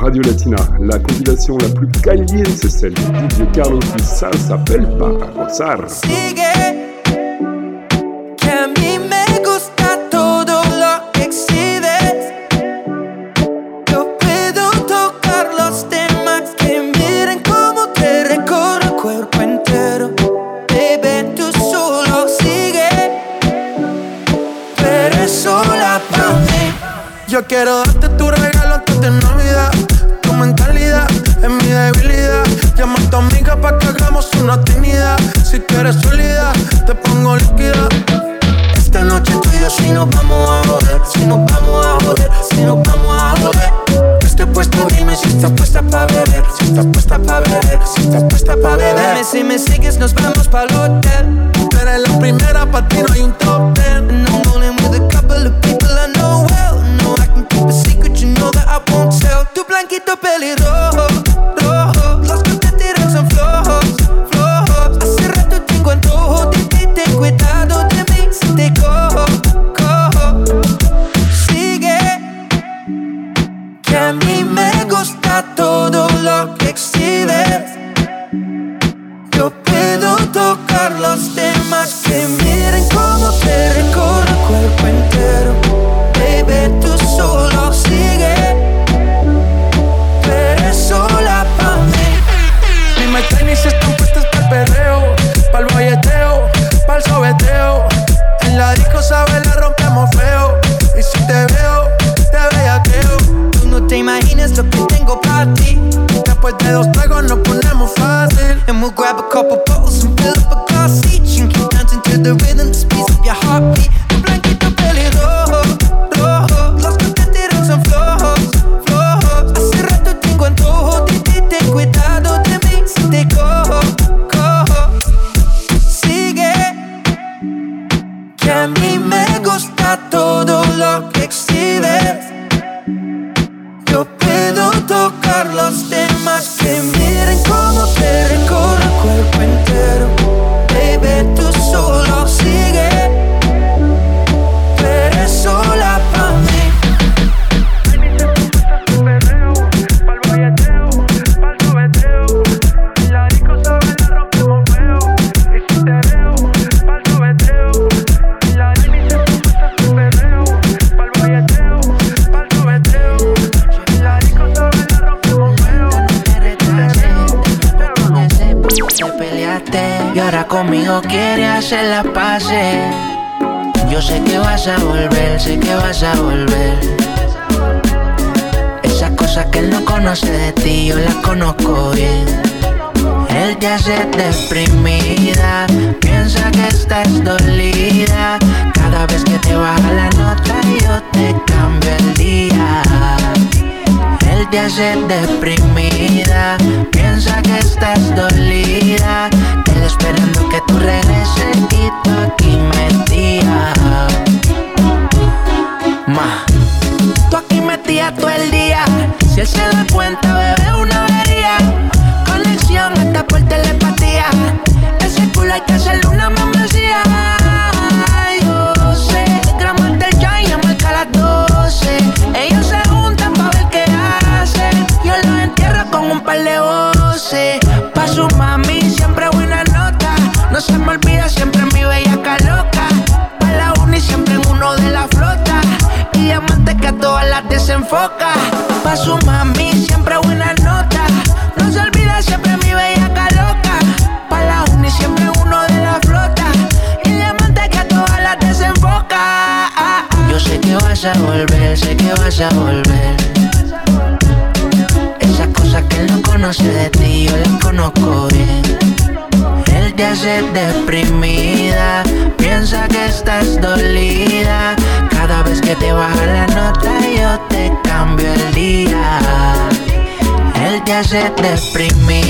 Radio Latina. La compilation la plus caliente, c'est celle de Carlos qui ça s'appelle Para dos tragos se deprime.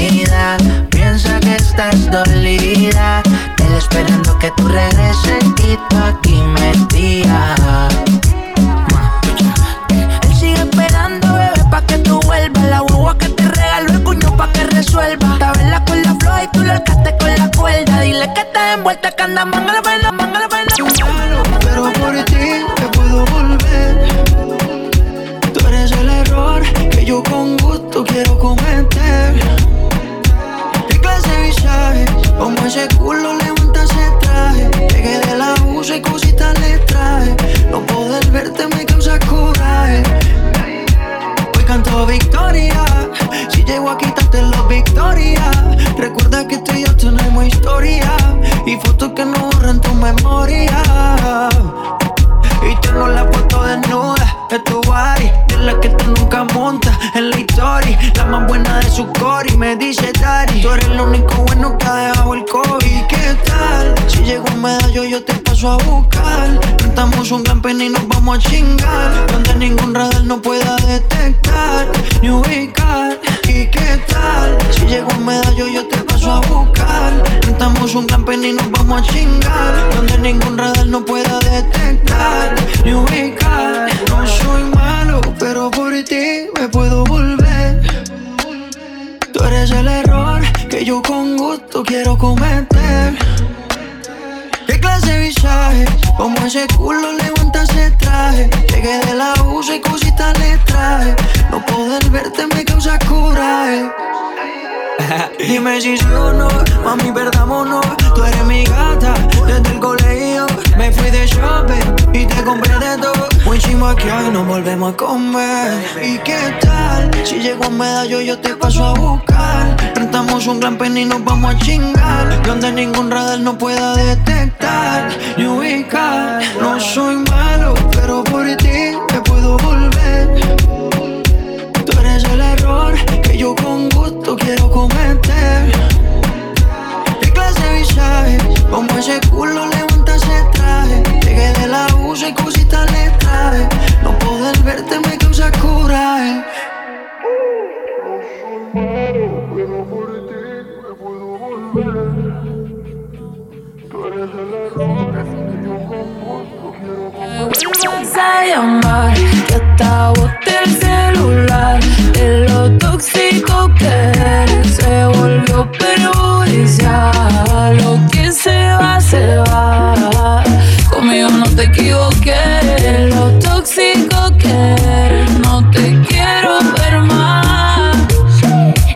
Un pen y nos vamos a chingar. Donde ningún radar no pueda detectar ni ubicar. ¿Y qué tal? Si llego un medallo yo te paso a buscar. Cantamos un pen y nos vamos a chingar. Donde ningún radar no pueda detectar ni ubicar. No soy malo, pero por ti me puedo volver. Tú eres el error que yo con gusto quiero cometer. ¿Qué clase de visaje? Como ese culo levanta ese traje. Llegué de la usa y cositas le traje. No poder verte me causa coraje. Dime si sí o no, mami, perdámonos. Tú eres mi gata desde el colegio. Me fui de shopping y te compré de todo. Muy chimo que hoy nos volvemos a comer. ¿Y qué tal? Si llego a medallo, yo te paso a buscar. Rentamos un gran pen y nos vamos a chingar. Donde ningún radar no pueda detectar ni ubicar. No soy malo, pero por ti me puedo volver. Tú eres el error que yo con gusto quiero cometer. ¿Qué clase de visaje? Como ese culo levanta ese traje. Llegué de la usa y cositas le traje. No poder verte me causa coraje. Vuelvas a llamar Que el celular De lo tóxico que eres Se volvió perjudicial Lo que se va, se va Conmigo no te equivoqué De lo tóxico que eres No te quiero ver más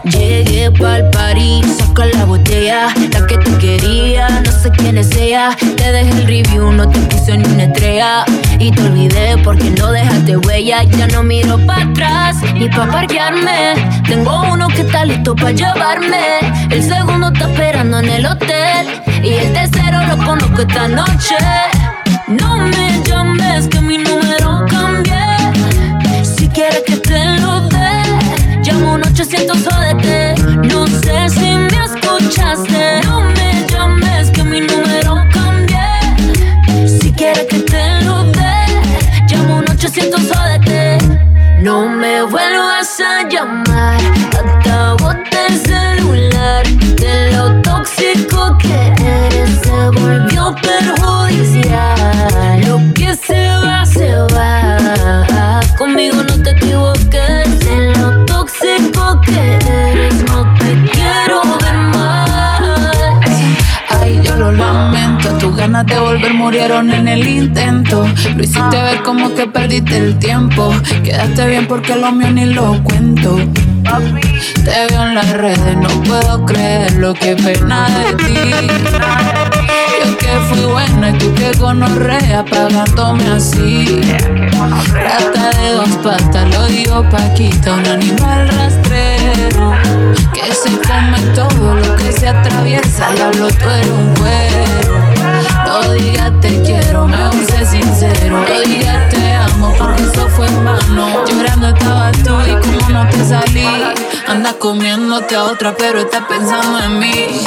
Llegué pa'l party, saca la botella La que tú querías, no sé quién es ella Dejé el review, no te puse ni una estrella. Y te olvidé porque no dejaste huella. Ya no miro para atrás, ni pa' parquearme. Tengo uno que está listo para llevarme. El segundo está esperando en el hotel. Y el tercero lo conozco esta noche. No me llames que mi número cambié. Si quieres que te lo dé Llamo un 800 jódete No a llamar. Hasta bote el celular De lo tóxico que eres. Se volvió perjudicial. Lo que se va, se va. Conmigo no te equivoques ganas de volver murieron en el intento. Lo hiciste ver como que perdiste el tiempo. Quedaste bien porque lo mío ni lo cuento. Te veo en las redes, no puedo creer lo que pena de ti. Yo que fui buena y tú que gonorrea pagándome así. Rata de dos patas, lo digo Paquita, un animal rastrero. Que se come todo lo que se atraviesa. Diablo, tú eres un cuero. Digas te quiero, mejor sé sincero. Digas te amo, porque eso fue en vano. Llorando estabas tú y como no te salí. Andas comiéndote a otra, pero estás pensando en mí.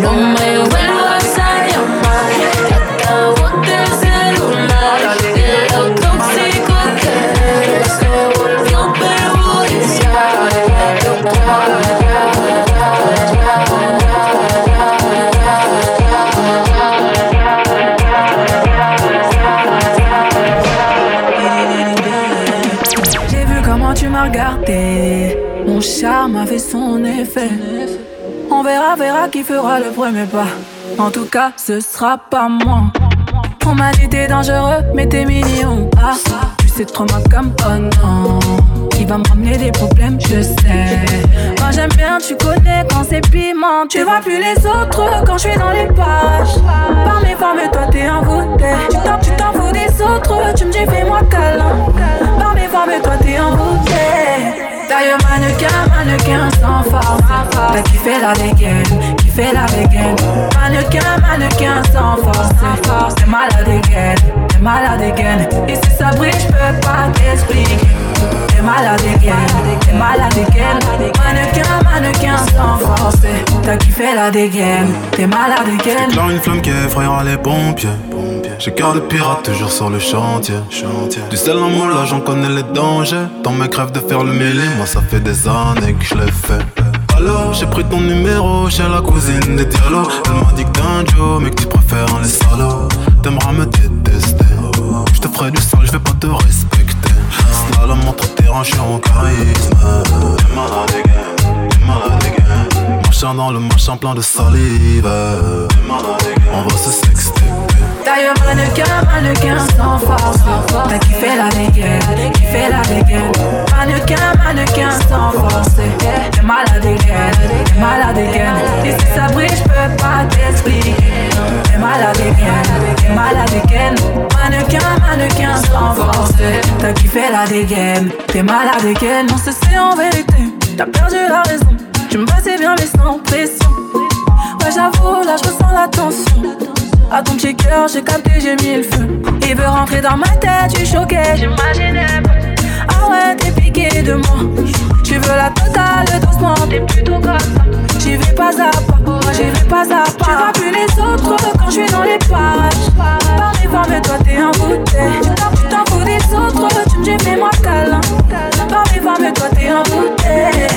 No me vuelvas a llamar, On verra, verra qui fera le premier pas. En tout cas, ce sera pas moi. On m'a dit t'es dangereux, mais t'es mignon. Ah, tu sais trop ma comme oh non. Qui va me ramener des problèmes, je sais. Moi j'aime bien, tu connais quand c'est piment. Tu vois plus les autres quand je suis dans les pages. Par mes formes, toi t'es envoûté. Tu t'en, tu t'en fous des autres, tu me dis fais-moi câlin. Par mes formes, toi t'es envoûté. D'ailleurs, mannequin, mannequin sans force. T'as fait la dégaine, fait la dégaine. Mannequin, mannequin sans force. T'es malade again, t'es malade. Et si ça brille, j'peux pas t'expliquer. T'es malade again, t'es malade again. Mannequin, mannequin sans force. T'as fait la dégaine, t'es malade again. J'éclaire une flamme qui effrayera les pompiers. J'ai cœur de pirate toujours sur le chantier. Du sel en moule, j'en connais les dangers. Dans mes crèves de faire le mêlé, moi ça fait des années que je l'ai fait. Alors, j'ai pris ton numéro chez la cousine des dialogues. Elle m'a dit que t'es un Joe, mais que tu préfères les salauds. T'aimeras me détester. Je te ferai du sale, je vais pas te respecter. Slalom montre terrain, je suis en charisme. T'es malade t'es malade. Marchant dans le machin plein de salive. On va se sexter. D'ailleurs, mannequin, mannequin sans force. T'as fait la dégaine, fait la dégaine. Mannequin, mannequin sans force. T'es malade again, t'es malade again. Et si ça brille, j'peux pas t'expliquer. T'es malade again, t'es malade again. Mannequin, mannequin sans force. T'as fait la dégaine, t'es malade again. Non, c'est en vérité, t'as perdu la raison. Tu me passais bien, mais sans pression. Ouais, j'avoue, là, je ressens la tension. À ton petit cœur, j'ai capté, j'ai mis le feu. Il veut rentrer dans ma tête, tu choqué, j'imaginais pas. Ah ouais, t'es piqué de moi. Tu veux la totale doucement, t'es plutôt comme ça. J'y vais pas à pas, j'y vais pas à pas. Tu vois plus les autres quand je suis dans les parages. Par mes formes, toi t'es un bouteille. Tu t'en fous des autres, tu me dis fais-moi câlin. Par mes formes, toi t'es un bouteille.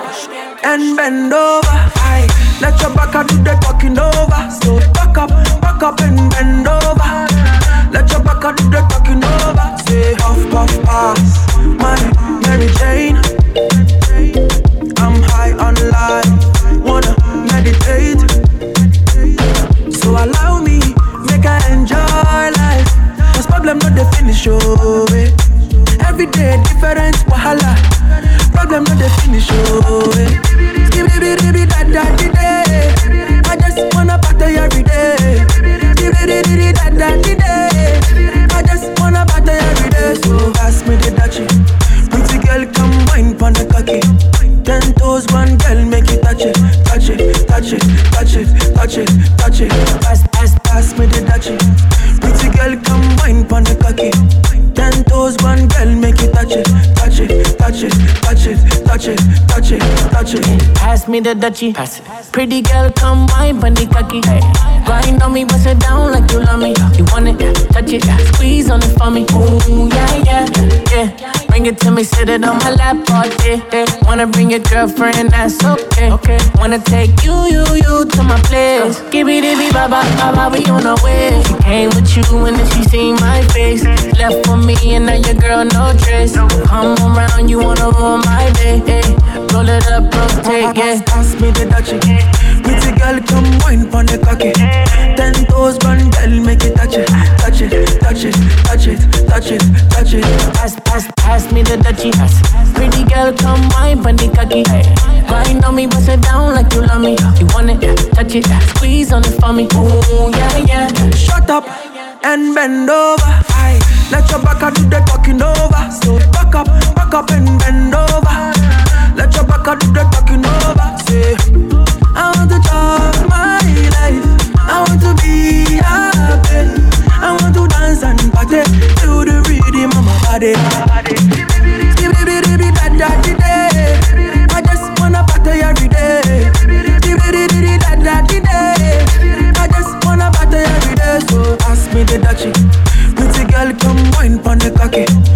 Up and bend over. Aye. Let your back do the talking over. So back up, back up and bend over. Let your back do the talking over. Say puff puff pass, my Mary Jane. I'm high on life, wanna meditate. So allow me, make I enjoy life. Cause problem not the finish, oh eh. Every day different wahala. Problem not the finish, oh away Pass me the Dutchie. Pass it. Pretty girl, come wine, bunny cocky. Grind on me, bust it down like you love me. You want it, touch it, squeeze on it for me. Ooh, yeah, yeah, yeah. Bring it to me, sit it on my lap all day. Yeah. Wanna bring your girlfriend, that's okay. Okay. Wanna take you, you, you to my place. Give me the baba, baba, we on our way. She came with you and then she seen my face. Left for me and now your girl no trace. Come around, you wanna ruin my day. Roll it up, rotate, yeah. Pass me the dachi. Pretty girl, come wine pon the cocky. Ten toes, one girl, make it touch it, touch it, touch it, touch it, touch it, touch it. Pass, pass, pass me the Dutchie. Pretty girl, come wine, bunny cocky. Grind on me, bust it down like you love me. You want it, touch it, squeeze on it for me. Ooh, yeah, yeah. Shut up and bend over. Aye. Let your back do the talking over. So back up, back up and bend over. Let your back do the talking over. Say, I want to talk my life. I want to be happy. I want to dance and party to the rhythm of my body. I just wanna party every day. I just wanna party every day. So pass me the. Pretty girl, come wine pon the cocky.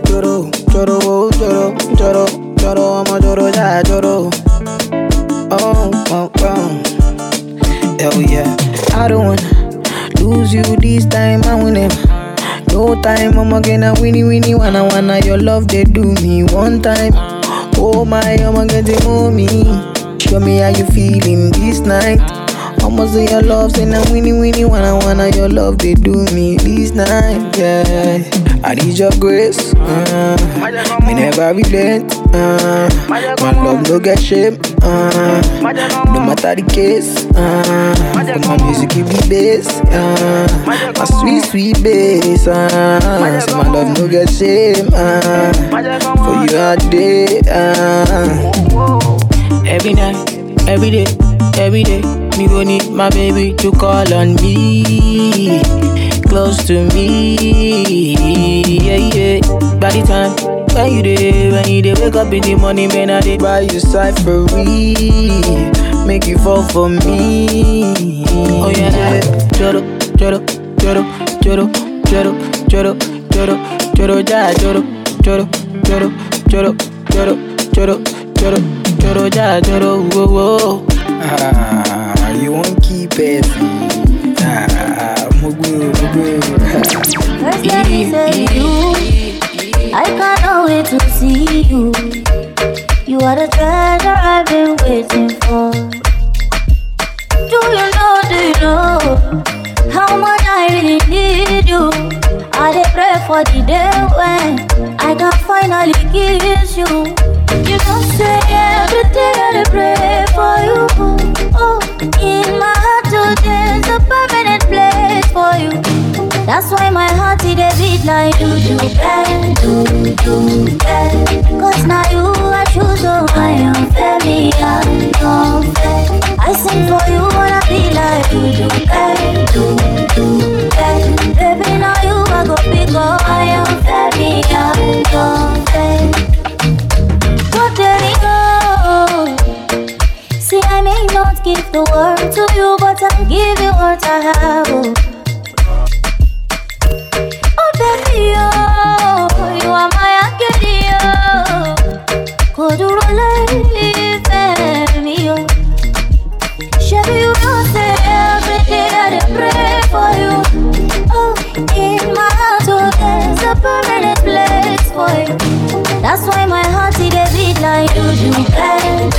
lloro, lloro, lloro, lloro, lloro, amo lloro, ya lloro. Oh, oh, oh. Hell yeah. I don't wanna lose you this time, I win it. No time, I'm again a winnie winnie wanna wanna your love they do me one time. Oh my, I'm getting mommy. Show me how you feeling this night. Almost say your love, say now winnie winnie wanna wanna your love they do me this night. Yeah, I need your grace. Uh, me never relent. Uh, my love no get shame. Uh, no matter the case. Uh, my music give me bass. Uh, my sweet sweet bass. Uh, so my love no get shame. Uh, for you all day. Uh. Every night, every day, every day, me go need my baby to call on me, close to me, yeah yeah. By the time when you day, when you day, wake up in the morning, man, I dey buy you cyphery, make you fall for me. Oh yeah, joro, joro, joro, joro, joro, joro, joro, joro, ja, joro, joro, joro, joro, joro, joro, joro, joro, ja, joro, whoa, whoa. Ah, you won't keep it. Ah, mugu, mugu. First let me say you I can't wait to see you. You are the treasure I've been waiting for. Do you know, do you know How much I really need you? I dey pray for the day when I can finally kiss you. You know say every day I dey pray for you that's why my heart it a beat like do do bang, do do bang. Cause now you I choose, so I am very unfair. I sing for you, wanna be like do do bang, do do bang. Baby, now you I go big, oh, I am very unfair. But there we go. See, I may not give the world to you, but I'll give you what I have. Oh. Oh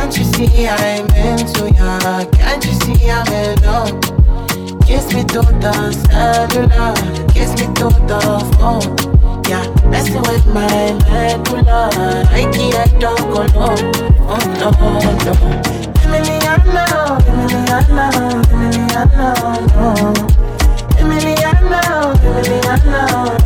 Can't you see I'm into ya? Can't you see I'm in love? Kiss me to the cellular, kiss me to the phone. Yeah, messing with my medulla. I can't don't go low. Oh no, no. Emiliana, Emiliana, Emiliana, no. Emiliana, Emiliana,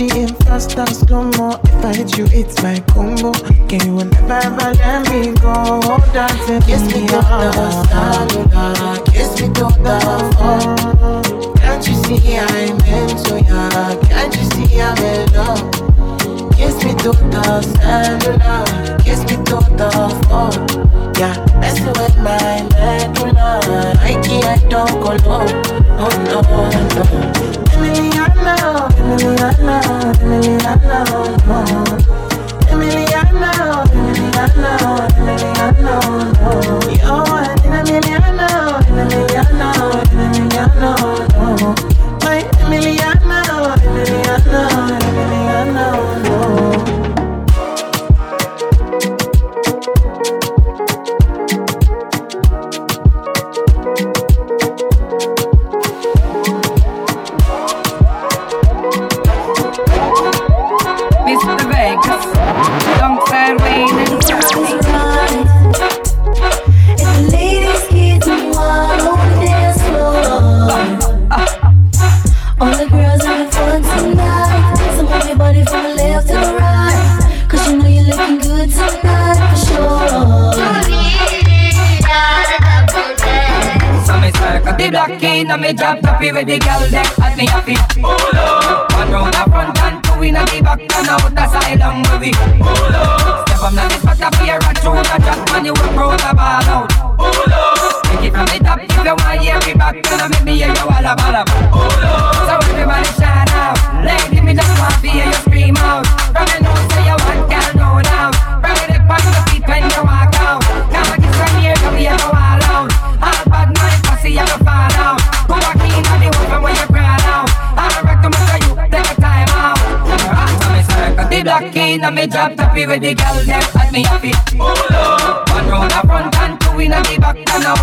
in fast and slow mo. If I hit you, it's my combo. Can you never ever let me go? Dancing kiss me to the cellular, kiss me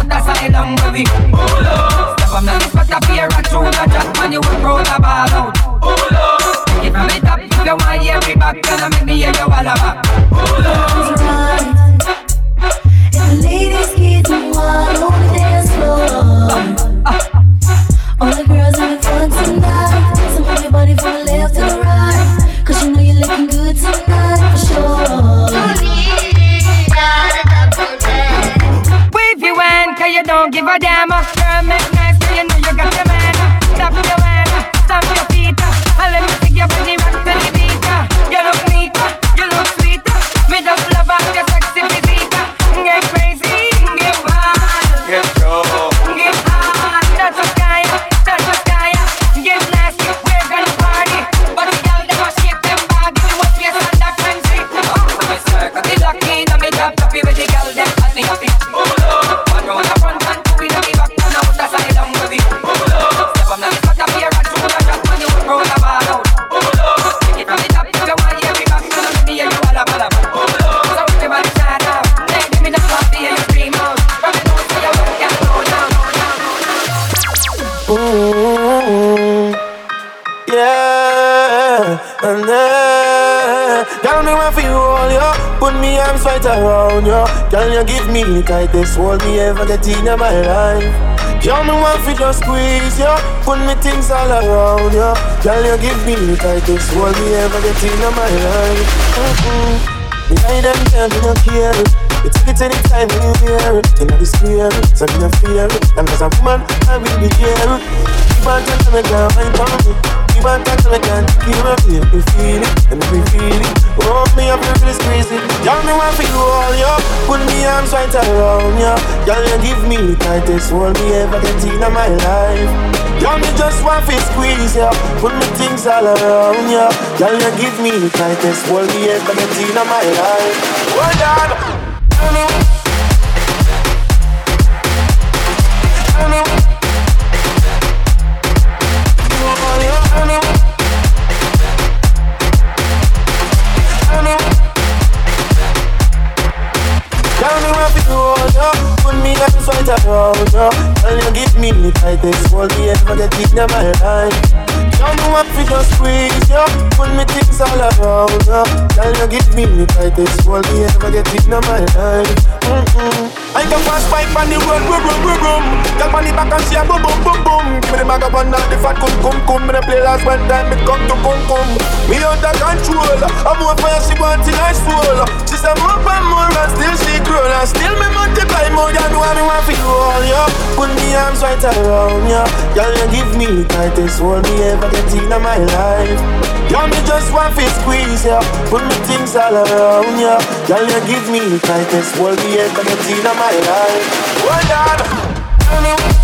the up. Step now this spot up here and through the drop when you round the ball out. Pull up. Take it from the top if you want hear me back I make me hear you all about. Pull up. Abadama. Right around you Girl, you give me the tightest hold me ever get in my life. Girl, me want for just squeeze you Put me things all around you Girl, you give me the tightest hold me ever get in my life. Mm-mm. Me them, girl, me no care. You take it anytime when you hear it In the square, so me no fear. It And as a woman, I will be here Keep on telling me, girl, I'm on me. Keep on telling me, girl, on feel me feel it. And me feel it Oh, me up to really squeeze it Girl, me want for you all, yo Put me arms right around you Girl, you give me the tightest hold me ever get in my life. Girl, me just want to squeeze ya. Put me things all around ya. Girl, you give me the tightest hold me ever get in my life. Hold on a around, yo Tell you give me the tightest hold me ever get in my life. Tell me what you just squeeze, yo Put me things all around, yo Tell you give me the tightest hold me ever get in my life. Mm-mm. I can fast bike on the road, room, room, room, room. Girl on the back and she a boom, boom, boom, boom. Give me the of one now, the fat cum, cum, cum Me the play last one time, me come to cum, cum Me under control. I'm more fire, she want in her soul She say more and more and still she grow. And still me multiply more than what me want for you all, yo Put me arms right around you Girl, you give me the tightest hold me ever get in my life. Girl, me just want to squeeze you Put me things all around you Girl, you give me the tightest hold me ever get in my life. Hold on. Tell me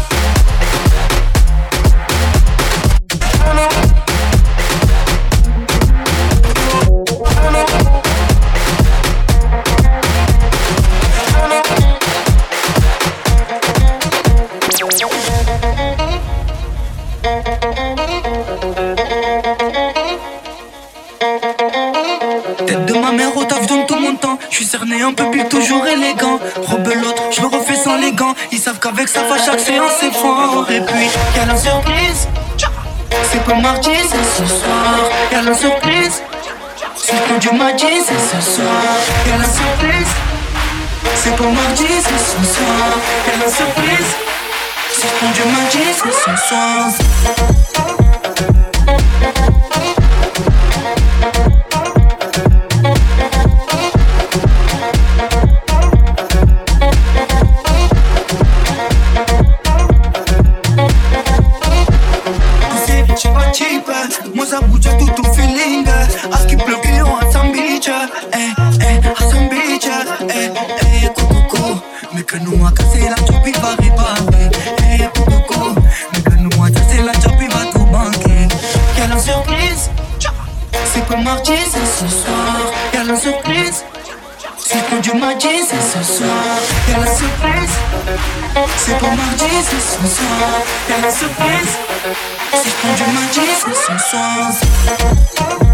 Cerné un peu plus toujours élégant. Rebelote, je le refais sans les gants. Ils savent qu'avec ça va chaque séance c'est fort. Et puis, y'a la surprise. C'est pas mardi, c'est ce soir. Y'a la surprise. C'est du mardi, c'est ce soir. Y'a la surprise. C'est pas mardi, c'est ce soir. Y'a la surprise. C'est du mardi, c'est ce soir. ce soir. Y'a la é surprise, c'est pour mardi, ce soir. Y'a la é surprise, c'est pour du mardi, ce soir.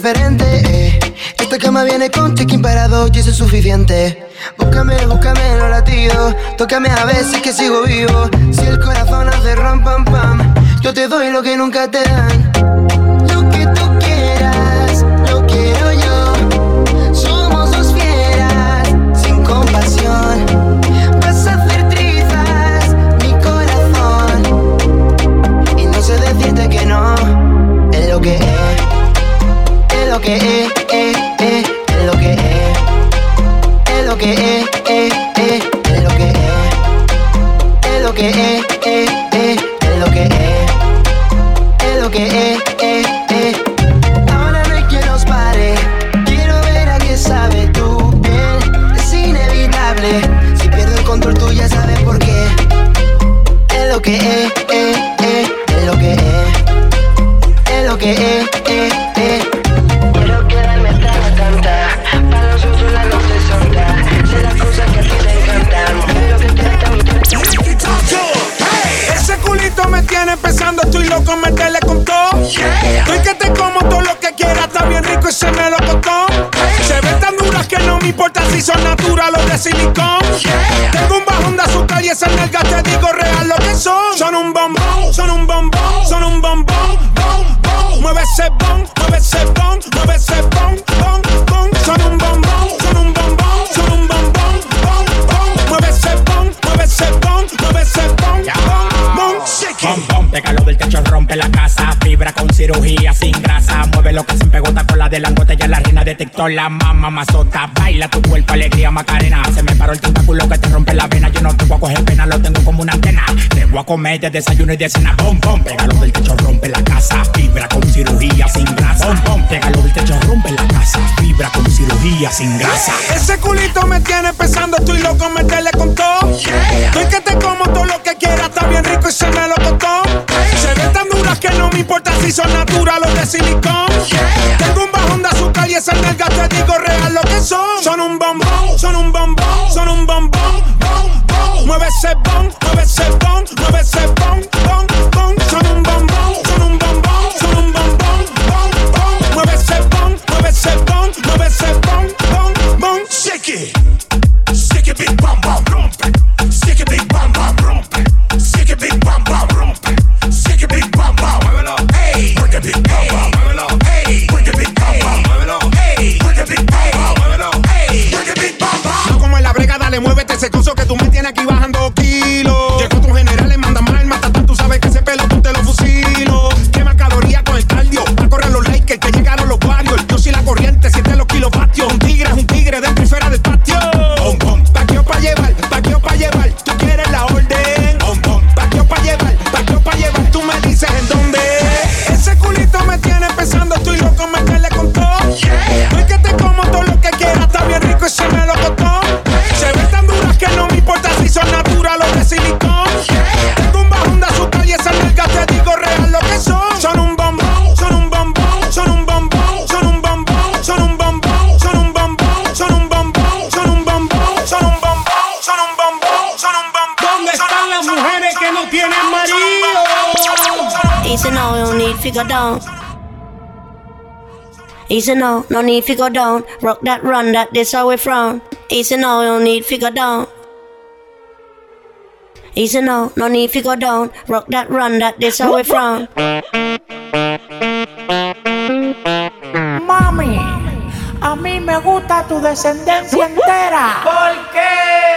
Preferente, eh. Esta cama viene con check-in para dos y eso es suficiente. Búscame, búscame en los latidos. Tócame a veces que sigo vivo. Si el corazón hace ram pam pam, yo te doy lo que nunca te dan. Lo que tú quieras, lo quiero yo. Somos dos fieras, sin compasión. Vas a hacer trizas mi corazón. Y no sé decirte que no. Es lo que es. Que es, es, es, es lo que es. Es lo que es, es, lo que es. Es lo que es, de silicón. Tengo un bajón de azúcar y esas nalgas te digo real lo que son. Son un bombón, son un bombón, son un bombón, bom, bom. Mueve ese bon, Mueve lo que se empegota con la de la ya la reina de TikTok, la mamá mazota. Baila tu cuerpo, alegría, macarena. Se me paró el tentáculo que te rompe la vena. Yo no te voy a coger pena, lo tengo como una antena. Te voy a comer de desayuno y de cena. Pom, pom, pégalo del techo, rompe la casa. Fibra con cirugía sin grasa. Pom, pom, pégalo del techo, rompe la casa. Fibra con cirugía sin grasa. Ese culito me tiene pensando, estoy loco, meterle con todo. Estoy que te como todo lo que quieras, está bien rico y se me lo costó. Se ven tan duras que no me importa si son naturales o de silicón. Tengo un bajón de azúcar y esas nalgas te digo real lo que son. Son un bombón, son un bombón, son un bombón, bom, bom. Mueve ese bon, mueve ese bon, mueve ese bon. No need to go down. Easy now, no need to go down. Rock that run, that this how we frown. Easy now, no need to go down. Easy now, no need to go down. Rock that run, that this how we frown. Mami, a mí me gusta tu descendencia entera. ¿Por qué?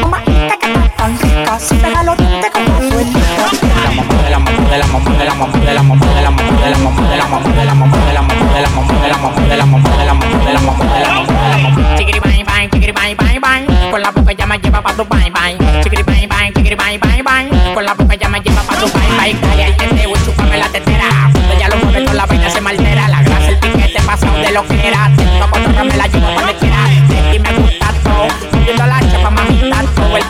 mamá que está tan rica los como la la la la la la la la la la la la la la la la bang la boca ya bang bang bang con la boca ya bang la lo la la de lo que era atento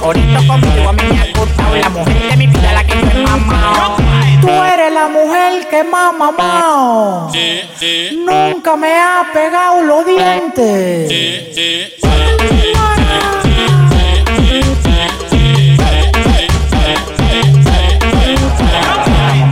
corito conmigo a mí me ha gustado la mujer de mi vida la que yo he mamado tú eres la mujer que más mamado. Nunca me ha pegado los dientes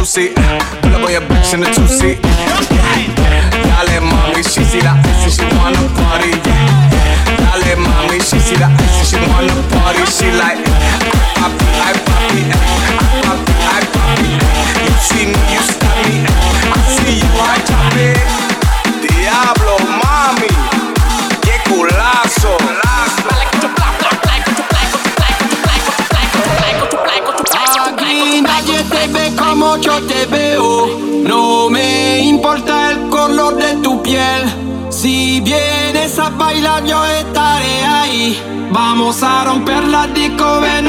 Two seat, pull up on your bitch in the two seat. Dale mami, she see that ice and she wanna party. Dale mami, she see that ice and she wanna party. She like, I pop it, I pop I pop it, I pop. You see me. Yo te veo. No me importa el color de tu piel. Si vienes a bailar, yo estaré ahí. Vamos a romper la disco, ven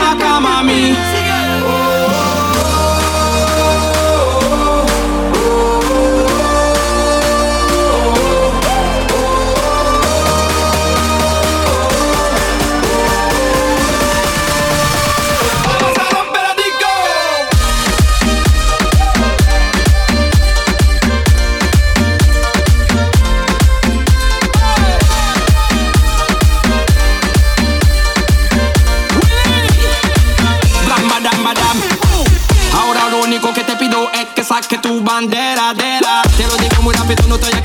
ペのたや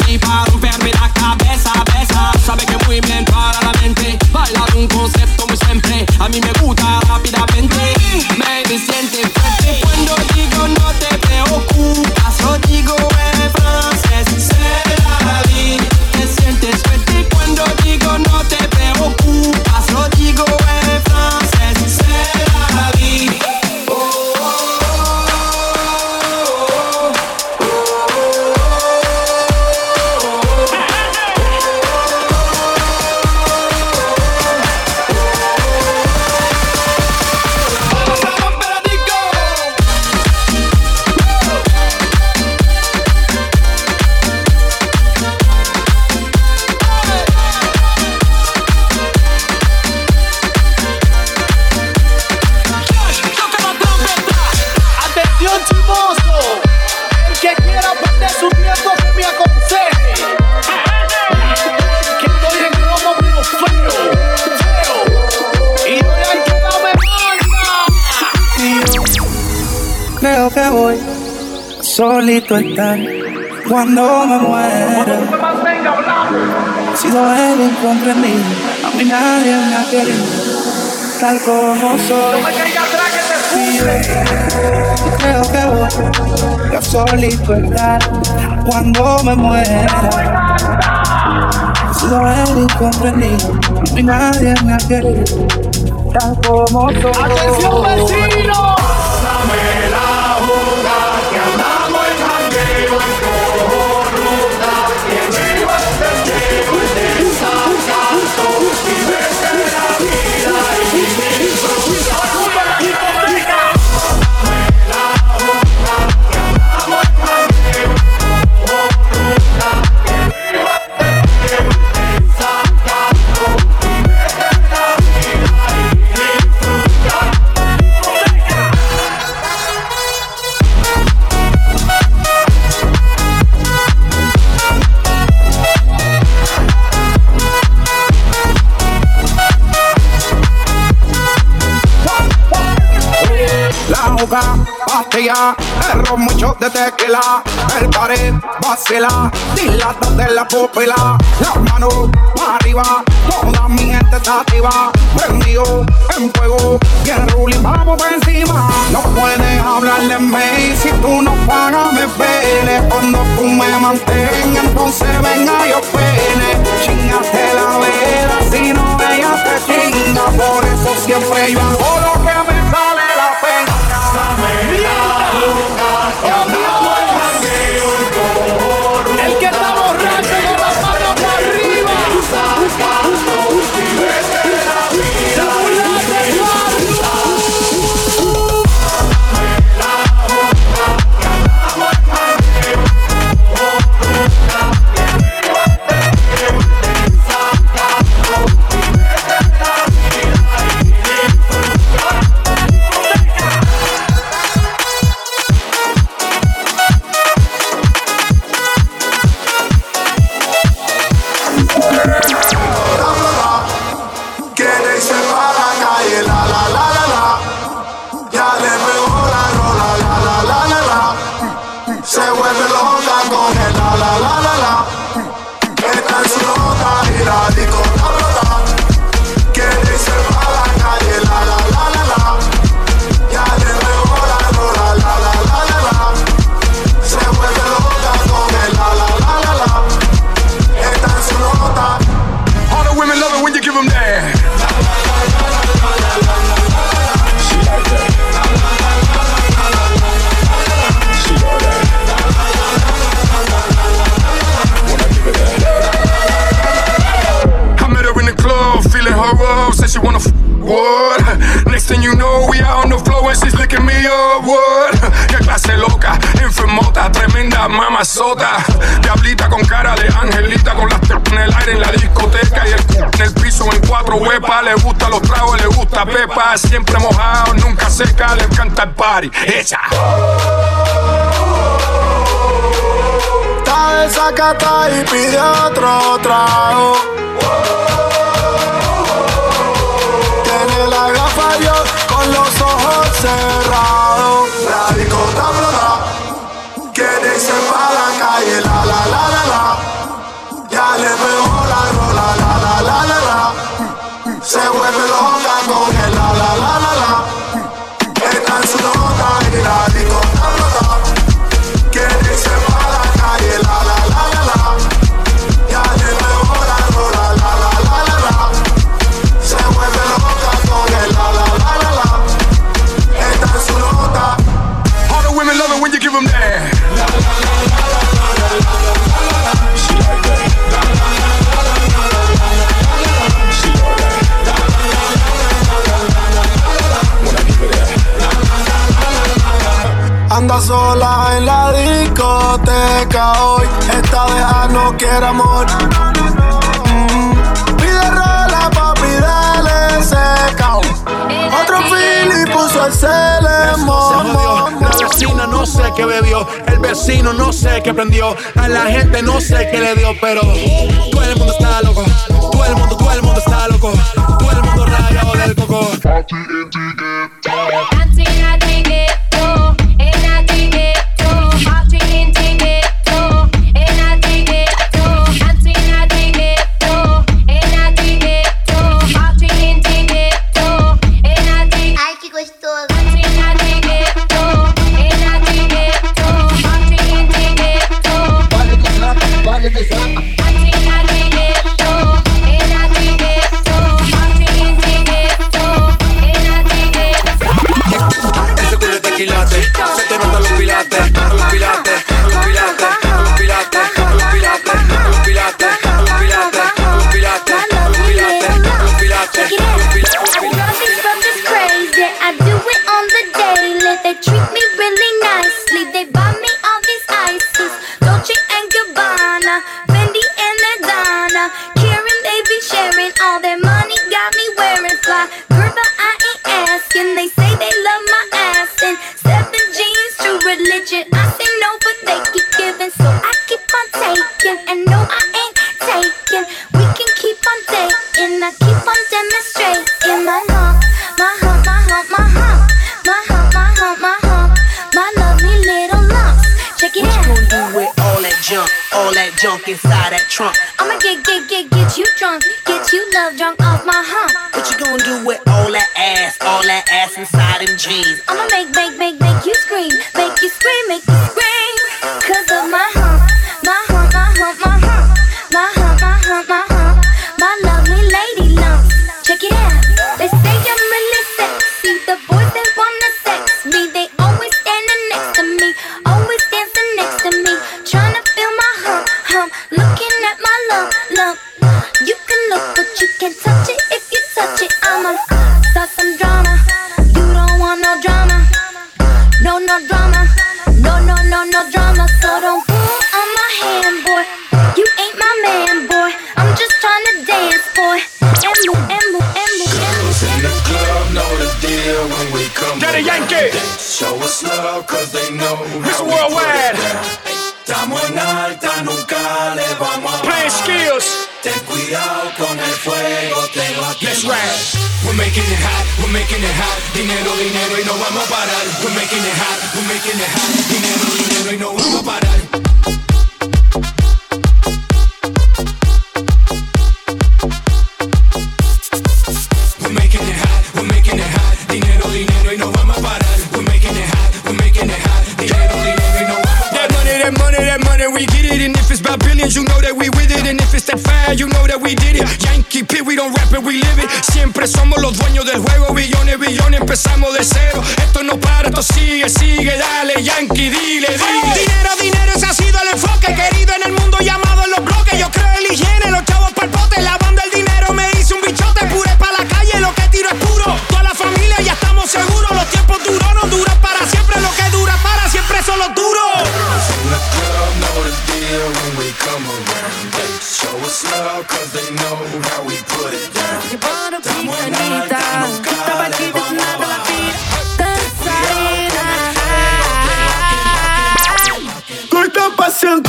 estar cuando me muera. He sido el incomprendido, a mí nadie me ha querido, tal como soy. Y yo creo que voy yo solito estar cuando me muera. He sido el incomprendido, a mí nadie me ha querido, tal como soy. Atención vecino. Pastilla, error mucho de tequila, el pared vacila, dilata de la pupila, las manos arriba, toda mi gente está activa, prendido en fuego, bien ruling, vamos por encima, no puedes hablar de mí si tú no pagas me pele, cuando tú me mantengas, entonces venga yo pene, chingate la vela, si no ella te chinga, por eso siempre yo hago mamazota. Diablita con cara de angelita, con las en el aire en la discoteca y el en el piso en cuatro huepas. Le gusta los tragos, le gusta pepa, siempre mojado, nunca seca, le encanta el party. Esa. Está desacata y pide otro trago. Tiene la gafa yo con los ojos cerrados. La la la la la discoteca hoy. Esta vez no quiere amor. Mm. Pide rola, papi, dale seca. Otro Philly puso el Se jodió. La vecina no sé qué bebió, el vecino no sé qué prendió, a la gente no sé qué le dio, pero todo el mundo está loco, todo el mundo, todo el mundo está loco, todo el mundo rayado del coco. Ten cuidado con el fuego, te va Let's ride. We're making it hot, we're making it hot. Dinero, dinero y no vamos a parar. We're making it hot, we're making it hot. Dinero, dinero y no vamos a parar. About billions, you know that we with it. And if it's that fire, you know that we did it. Yankee P, we don't rap it, we live it. Siempre somos los dueños del juego. Billones, billones, empezamos de cero. Esto no para, esto sigue, sigue. Dale, Yankee, dile, dile. Dinero, dinero, ese ha sido el enfoque. Querido en el mundo llamado en los bloques. Yo creo en la higiene, los chavos pa'l pote. Come around. They show us love cause they know how we put it down. Estamos en alta, nunca le vamos a bajar. Corta pra sentar.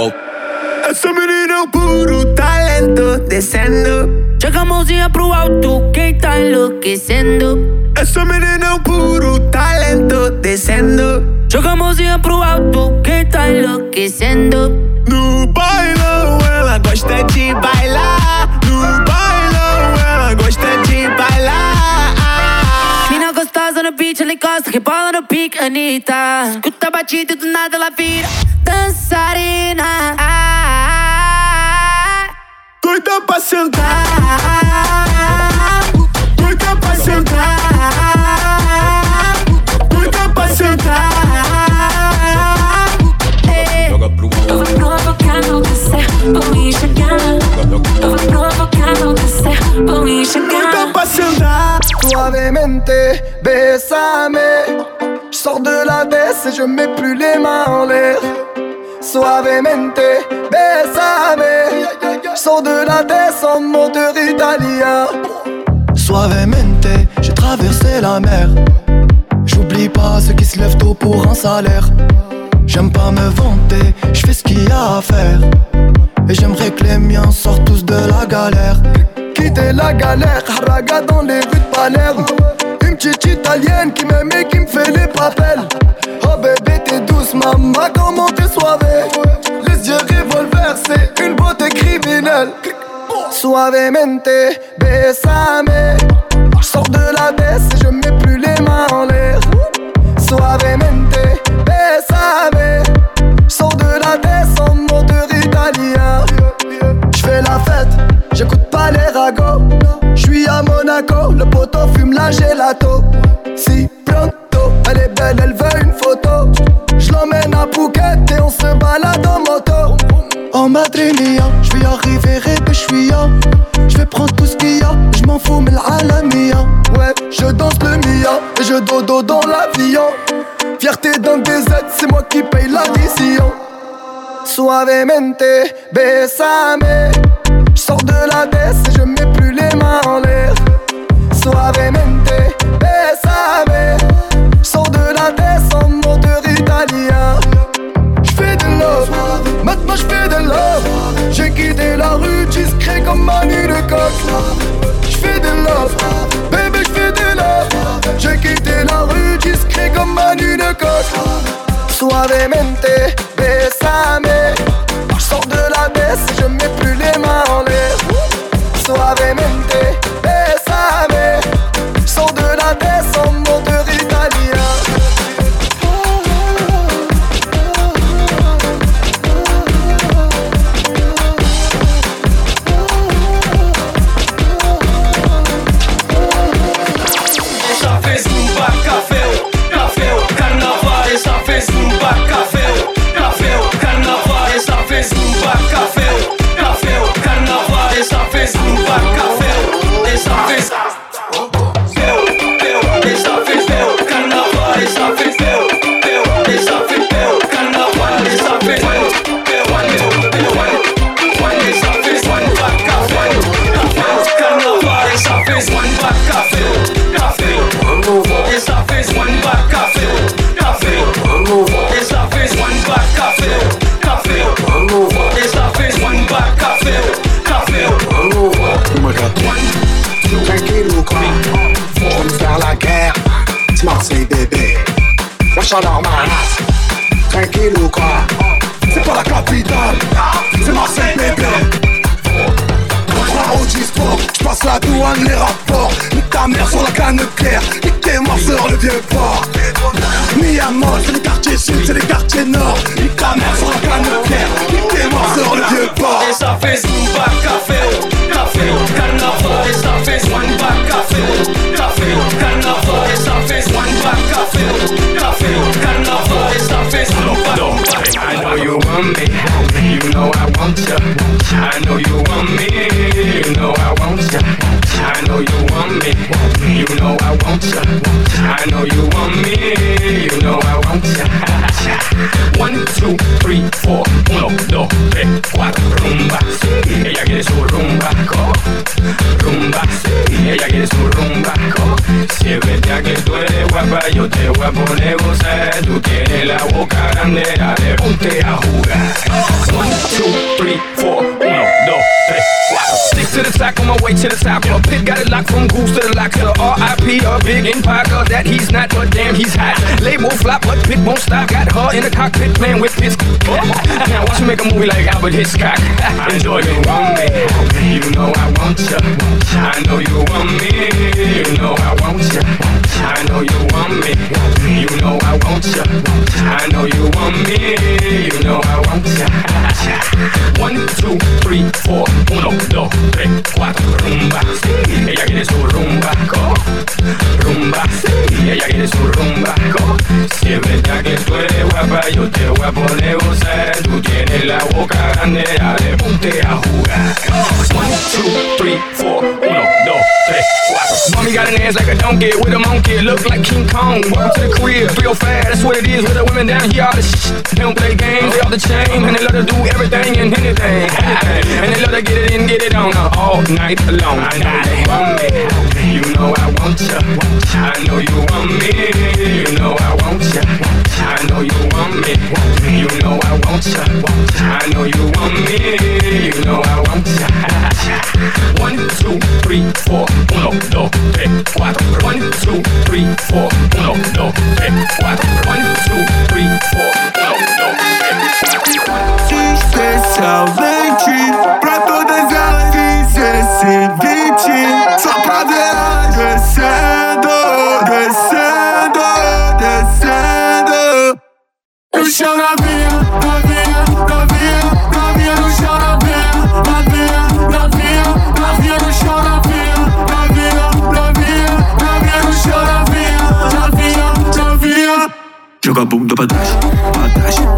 Alto. Essa menina é o puro talento descendo. Joga a mãozinha pro alto, quem tá enlouquecendo? Essa menina é o puro talento descendo. Joga a mãozinha pro alto, quem tá enlouquecendo? No bailão ela gosta de bailar. Beat, ela encosta, rebola no pique, Anitta. Escuta a batida e do nada ela vira dançarina. Doida pra sentar. Suavemente, bésame. Je sors de la baisse et je mets plus les mains en l'air. Suavemente, bésame. Je sors de la baisse en moteur italien. Suavemente, j'ai traversé la mer. J'oublie pas ceux qui se lèvent tôt pour un salaire. J'aime pas me vanter, je fais ce qu'il y a à faire. Et j'aimerais que les miens sortent tous de la galère. Quitter la galère, haraga dans les rues de Palerme. Une petite italienne qui m'aime et qui me fait les papels. Oh bébé, t'es douce, maman, comment t'es soivée. Les yeux revolver, c'est une beauté criminelle. Suavemente, bésame. Je sors de la baisse et je mets plus les mains en l'air. Suavemente, bésame. Je sors de la baisse en moteur italien. J'écoute pas les ragots. Je suis à Monaco, le poteau fume la gelato. Si pronto, elle est belle, elle veut une photo. Je l'emmène à Phuket et on se balade en moto. En Madrinia, je vais arriver et je suis là. Je vais prendre tout ce qu'il y a, je m'en fous, mais l'Alamia. Ouais, je danse le Mia et je dodo dans l'avion. Fierté d'un DZ, c'est moi qui paye l'addition. Suavemente, bésame. Je sors de la baisse et je mets plus les mains en l'air. Suavemente, besame. Je sors de la baisse en moteur italien. Je de love, maintenant je fais de love. J'ai quitté la rue discret comme Manu le coq. Je fais de love, bébé je fais de love. J'ai quitté la rue discret comme Manu le coq. Suavemente. I know you want me, you know I want ya. I know you want me, you know I want ya. I know you want me, you know I want ya. I know you want me, you know I want ya. One, two, three, four, uno, dos, tres, cuatro, rumba. Ella quiere su rumba, co, rumba. Ella quiere su rumba, co. Si es verdad que tú eres guapa, yo te voy a poner gozar. Tú tienes la boca grande, dale, ponte a jugar. One, two, three, four, Stick to the sack on my way to the top. A pit got it locked from goose to the lock the RIP. A big empire, that he's not, but damn, he's hot. Label flop, but pit won't stop. Got her in the cockpit playing with his. Now watch me make a movie like Albert Hitchcock. Enjoy you want me, you know I want ya. I know you want me, you know I want ya. I know you want me, you know I want ya. I know you want me, you know I want ya. One, two, three, four, uno, dos, tres, cuatro, rumba. Ella quiere su rumba, co, rumba. Ella quiere su rumba, co. Si es verdad que tú eres guapa, yo te voy a poner gozar. Tú tienes la boca grande, dale, ponte a jugar. One, two, three, four, uno, dos, tres, cuatro. Mommy got an ass like a donkey with a monkey, look like King Kong. Welcome to the crib, 305, that's what it is with the women down here. All the shit, they don't play games, they off the chain, and they love to do everything and anything, anything. And they love to get it in, get it on all night long. I know you want me, you know I want ya. I know you want me, you know I want ya. I know you want me, you know I want ya. I know you want me, you know I want ya. One, two, three, four, uno, dos, tres, cuatro. One, two, three, four, uno, dos, tres, cuatro. One, two, three, four, uno, dos. especialmente pra todas elas esse seguinte só pra ver descendo, descendo, descendo. O chão na via, na via, na via, na via no chão na via, na via, na via, na via no chão na via, na via, na via, na via no chão na via, na via, na via. Joga a bunda pra trás, pra trás.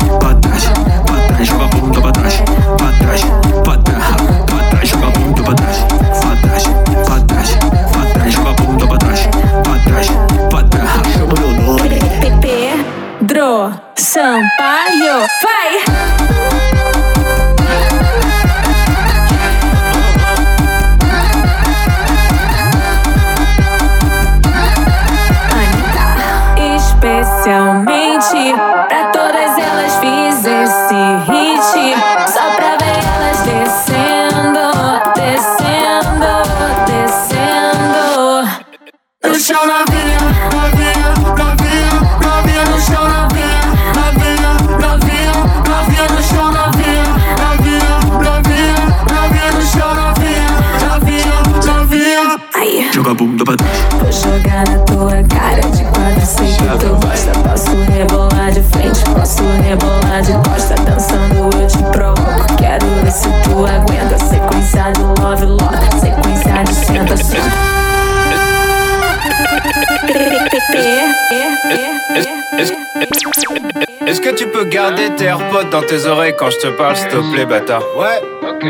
Est-ce que tu peux garder tes AirPods dans tes oreilles quand je te parle, s'il te plaît, bâtard? Ouais, ok.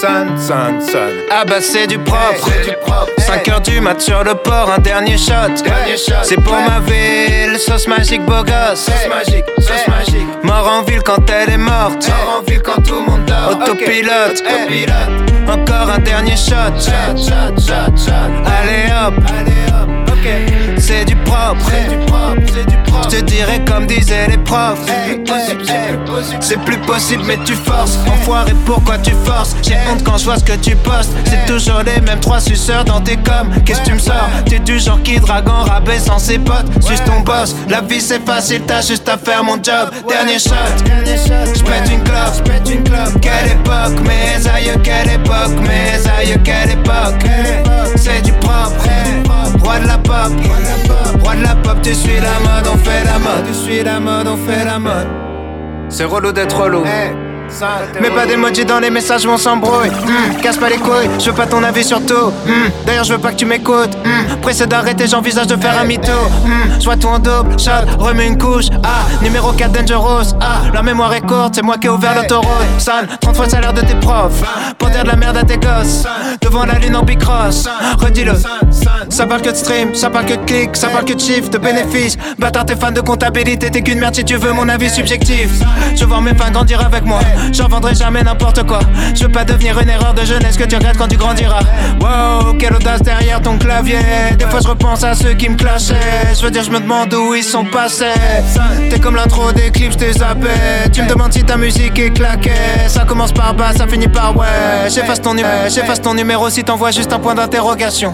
Son, son, son. Ah bah c'est du propre. 5 heures du mat sur le port, un dernier shot. C'est pour ma ville, sauce magique, beau gosse. Sauce magique, sauce magique. Mort en ville quand elle est morte. Mort en ville quand tout le monde dort. Autopilote, Encore un dernier shot. Allez hop, allez hop. Propre, c'est du propre, c'est du propre. Je te dirais comme disaient les profs. C'est plus possible, mais tu forces. Enfoiré, pourquoi tu forces? J'ai honte quand je vois ce que tu postes. C'est toujours les mêmes trois suceurs dans tes coms. Qu'est-ce que tu me sors? T'es du genre qui drague en rabais sans ses potes. Suis ton boss, la vie c'est facile, t'as juste à faire mon job. Dernier shot, j'pète une clope, une clope. Quelle époque, mes aïeux, quelle époque, mes aïeux, quelle époque. C'est du propre, roi de la pop. Roi de la pop, tu suis la mode, on fait la mode. Tu suis la mode, on fait la mode. C'est relou d'être relou. Mais pas d'emoji dans les messages, on s'embrouille. Hmm, casse pas les couilles, je veux pas ton avis sur tout. Hmm, D'ailleurs, je veux pas que tu m'écoutes. Hmm, Pressé d'arrêter, j'envisage de faire un mytho. Hmm, je vois tout en double, shot, remets une couche. Ah, numéro 4 Dangerous. Ah, la mémoire est courte, c'est moi qui ai ouvert l'autoroute. San, 30 fois le salaire de tes profs. Pour dire de la merde à tes gosses. Devant la lune en bicross. Redis-le. Ça parle que de stream, ça parle que de clics, ça parle que de chiffres, de bénéfices. Bâtard, t'es fan de comptabilité, t'es qu'une merde si tu veux mon avis subjectif. Je voir mes fans grandir avec moi. J'en vendrai jamais n'importe quoi. Je veux pas devenir une erreur de jeunesse que tu regrettes quand tu grandiras. Wow, quelle audace derrière ton clavier. Des fois je repense à ceux qui me clashaient. Je veux dire, je me demande où ils sont passés. T'es comme l'intro des clips, je t'ai zappé. Tu me demandes si ta musique est claquée. Ça commence par bas, ça finit par ouais. J'efface ton, numéro, si t'envoies juste un point d'interrogation.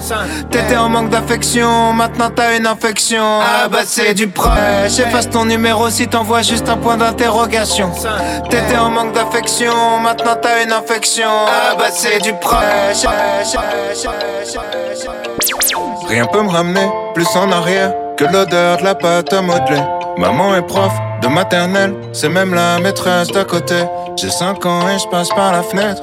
T'étais en manque d'affection, maintenant t'as une infection. Ah bah c'est du pro. J'efface ton numéro si t'envoies juste un point d'interrogation. T'étais en manque d'affection, maintenant t'as une infection. Ah bah c'est du pro. Rien peut me ramener plus en arrière que l'odeur de la pâte à modeler. Maman est prof de maternelle, c'est même la maîtresse d'à côté. J'ai 5 ans et je passe par la fenêtre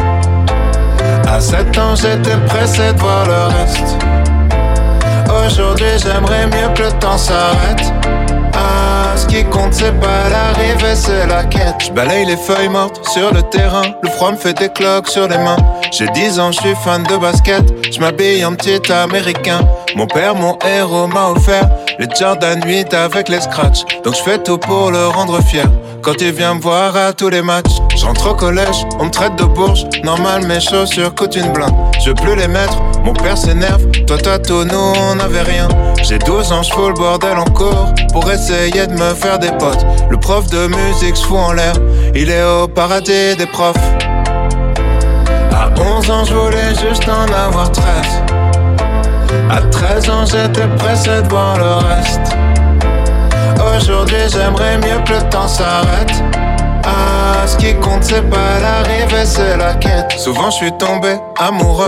À 7 ans, j'étais pressé de voir le reste. Aujourd'hui, j'aimerais mieux que le temps s'arrête. Ah, ce qui compte, c'est pas l'arrivée, c'est la quête. Je balaye les feuilles mortes sur le terrain. Le froid me fait des cloques sur les mains. J'ai 10 ans, je suis fan de basket. Je m'habille en petit américain. Mon père, mon héros, m'a offert les Jordan 8 avec les scratchs. Donc je fais tout pour le rendre fier. Quand il vient me voir à tous les matchs, je rentre au collège, on me traite de bourge. Normal, mes chaussures coûtent une blinde. Je veux plus les mettre, mon père s'énerve. Toi, toi, tout, nous, on n'avait rien. J'ai 12 ans, je le bordel en cours pour essayer de me faire des potes. Le prof de musique se fout en l'air, il est au paradis des profs. À 11 ans, je voulais juste en avoir 13. À 13 ans, j'étais pressé de voir le reste. Aujourd'hui, j'aimerais mieux que le temps s'arrête. Ah, ce qui compte, c'est pas l'arrivée, c'est la quête. Souvent, je suis tombé amoureux,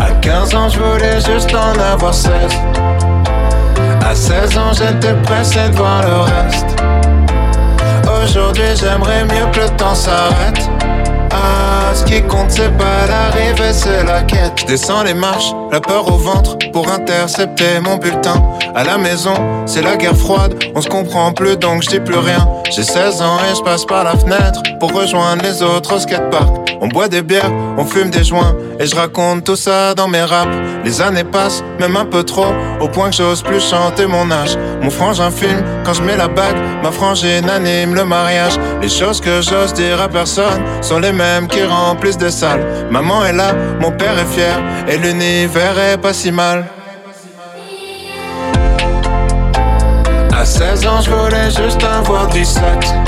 À 15 ans, je voulais juste en avoir 16. À 16 ans, j'étais pressé de le reste. Aujourd'hui, j'aimerais mieux que le temps s'arrête. Ah, ce qui compte, c'est pas l'arrivée, c'est la quête. Descends les marches, la peur au ventre pour intercepter mon bulletin. À la maison, c'est la guerre froide, on se comprend plus donc je dis plus rien. J'ai 16 ans et je passe par la fenêtre pour rejoindre les autres au skatepark. On boit des bières, on fume des joints et je raconte tout ça dans mes raps. Les années passent, même un peu trop, au point que j'ose plus chanter mon âge. Mon frangin filme quand je mets la bague, ma frangine anime le mariage. Les choses que j'ose dire à personne sont les mêmes qui remplissent des salles. Maman est là, mon père est fier et l'univers est pas si mal. À 16 ans, je voulais juste avoir 17.